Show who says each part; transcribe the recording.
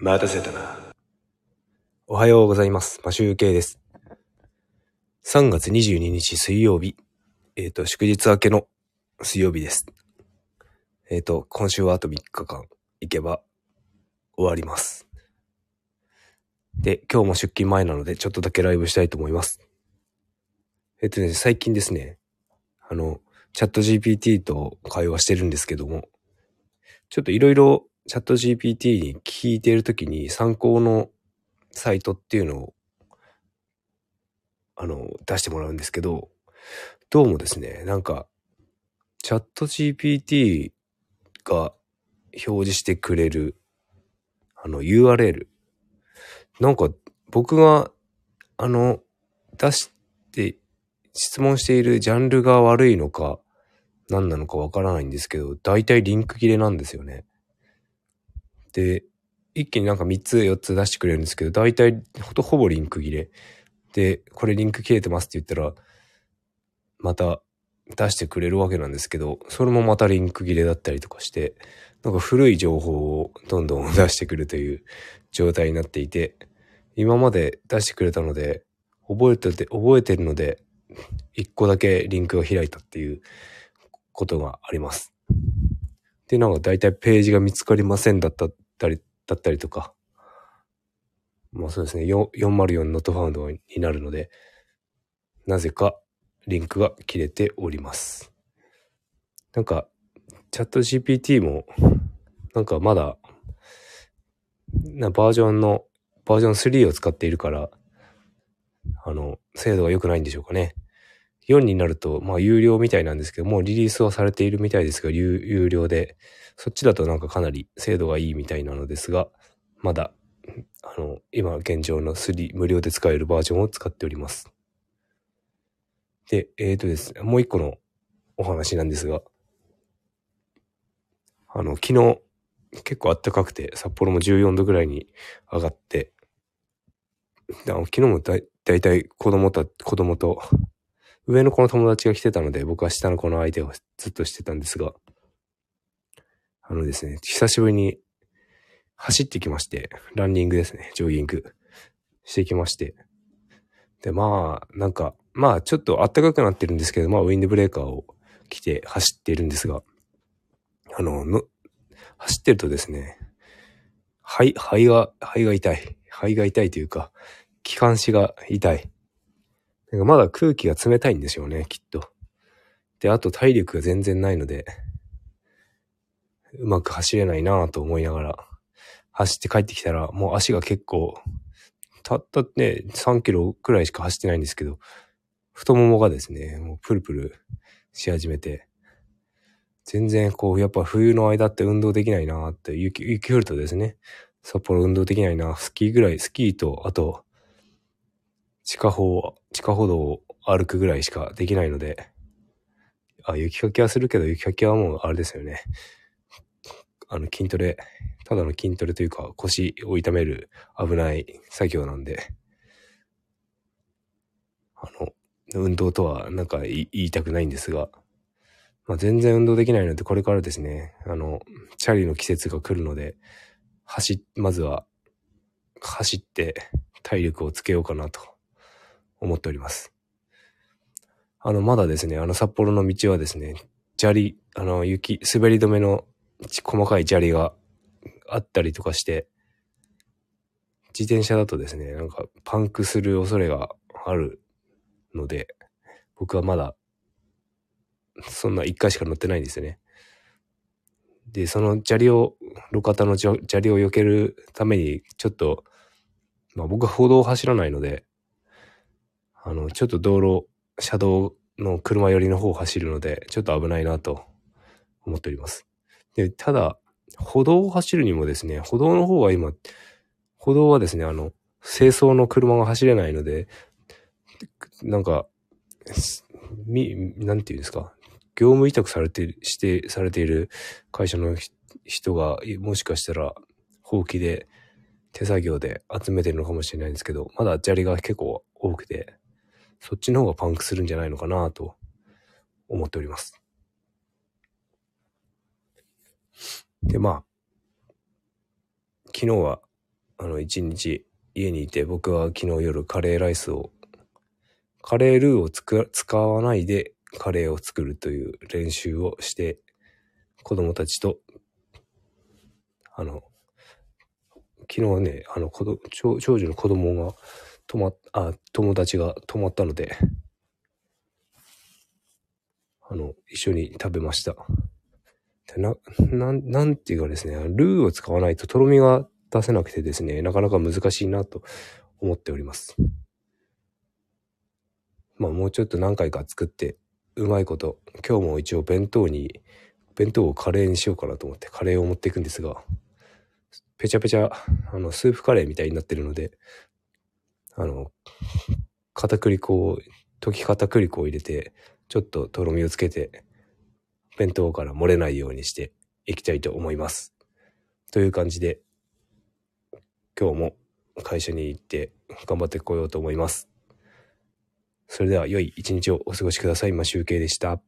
Speaker 1: 待たせたな。おはようございます。マシュウケイです。3月22日水曜日。えっ、と、祝日明けの水曜日です。えっ、と、今週はあと3日間行けば終わります。で、今日も出勤前なので、ちょっとだけライブしたいと思います。えっ、とね、最近ですね、あの、チャット GPT と会話してるんですけども、ちょっといろいろチャット GPT に聞いてるときに参考のサイトっていうのを、あの、出してもらうんですけど、どうもですね、なんか、チャット GPT が表示してくれる、あの、URL。なんか、僕が、あの、出して、質問しているジャンルが悪いのか、何なのかわからないんですけど、大体リンク切れなんですよね。で、一気になんか3つ4つ出してくれるんですけど、大体ほとほぼリンク切れ。で、これリンク切れてますって言ったら、また出してくれるわけなんですけど、それもまたリンク切れだったりとかして、なんか古い情報をどんどん出してくるという状態になっていて、今まで出してくれたので、覚えてて、覚えてるので、一個だけリンクが開いたっていうことがあります。で、なんか大体ページが見つかりませんだったり、だったりとか、まあそうですね、4 404 not found になるので、なぜかリンクが切れております。なんか、チャット GPT も、なんかまだ、なバージョンの、バージョン3を使っているから、あの、精度が良くないんでしょうかね。4になると、まあ有料みたいなんですけど、もうリリースはされているみたいですが、有料で、そっちだとなんかかなり精度がいいみたいなのですが、まだ、あの、今現状の3、無料で使えるバージョンを使っております。で、えーとですね、もう一個のお話なんですが、あの、昨日、結構暖かくて、札幌も14度ぐらいに上がって、昨日もだいだいたい子供と、子供と、上の子の友達が来てたので、僕は下の子の相手をずっとしてたんですが、あのですね、久しぶりに走ってきまして、ランニングですね、ジョギングしてきまして。で、まあ、なんか、まあ、ちょっと暖かくなってるんですけど、まあ、ウィンドブレーカーを着て走っているんですが、あの、の走ってるとですね、肺、肺が、肺が痛い。肺が痛いというか、気管支が痛い。なんかまだ空気が冷たいんでしょうね、きっと。で、あと体力が全然ないので、うまく走れないなぁと思いながら、走って帰ってきたら、もう足が結構、たったね、3キロくらいしか走ってないんですけど、太ももがですね、もうプルプルし始めて、全然こう、やっぱ冬の間って運動できないなって、雪、雪降るとですね、札幌運動できないな、スキーぐらい、スキーと、あと、地下歩、地下歩道を歩くぐらいしかできないので、あ、雪かきはするけど、雪かきはもうあれですよね。あの、筋トレ、ただの筋トレというか、腰を痛める危ない作業なんで、あの、運動とはなんか言いたくないんですが、まあ、全然運動できないので、これからですね、あの、チャリの季節が来るので、走っ、まずは、走って体力をつけようかなと。思っております。あの、まだですね、あの札幌の道はですね、砂利、あの、雪、滑り止めの細かい砂利があったりとかして、自転車だとですね、なんかパンクする恐れがあるので、僕はまだ、そんな一回しか乗ってないんですよね。で、その砂利を、路肩の砂利を避けるために、ちょっと、まあ僕は歩道を走らないので、あの、ちょっと道路、車道の車寄りの方を走るので、ちょっと危ないなと思っております。で、ただ、歩道を走るにもですね、歩道の方が今、歩道はですね、あの、清掃の車が走れないので、なんか、み、なんていうんですか、業務委託されて、して、されている会社の人が、もしかしたら、ほうきで、手作業で集めてるのかもしれないんですけど、まだ砂利が結構多くて、そっちの方がパンクするんじゃないのかなと思っております。で、まあ、昨日はあの、一日家にいて、僕は昨日夜カレーライスを、カレールーを使わないでカレーを作るという練習をして、子供たちと、あの、昨日ね、あの、子供長女の子供が泊まっ、あ、友達が泊まったので、あの、一緒に食べました。でな、なん、なんていうかですね、ルーを使わないととろみが出せなくてですね、なかなか難しいなと思っております。まあもうちょっと何回か作って、うまいこと、今日も一応弁当に、弁当をカレーにしようかなと思ってカレーを持っていくんですが、ぺちゃぺちゃ、あの、スープカレーみたいになってるので、あの、片栗粉を、溶き片栗粉を入れて、ちょっととろみをつけて、弁当から漏れないようにしていきたいと思います。という感じで、今日も会社に行って頑張ってこようと思います。それでは良い一日をお過ごしください。マシュウケイでした。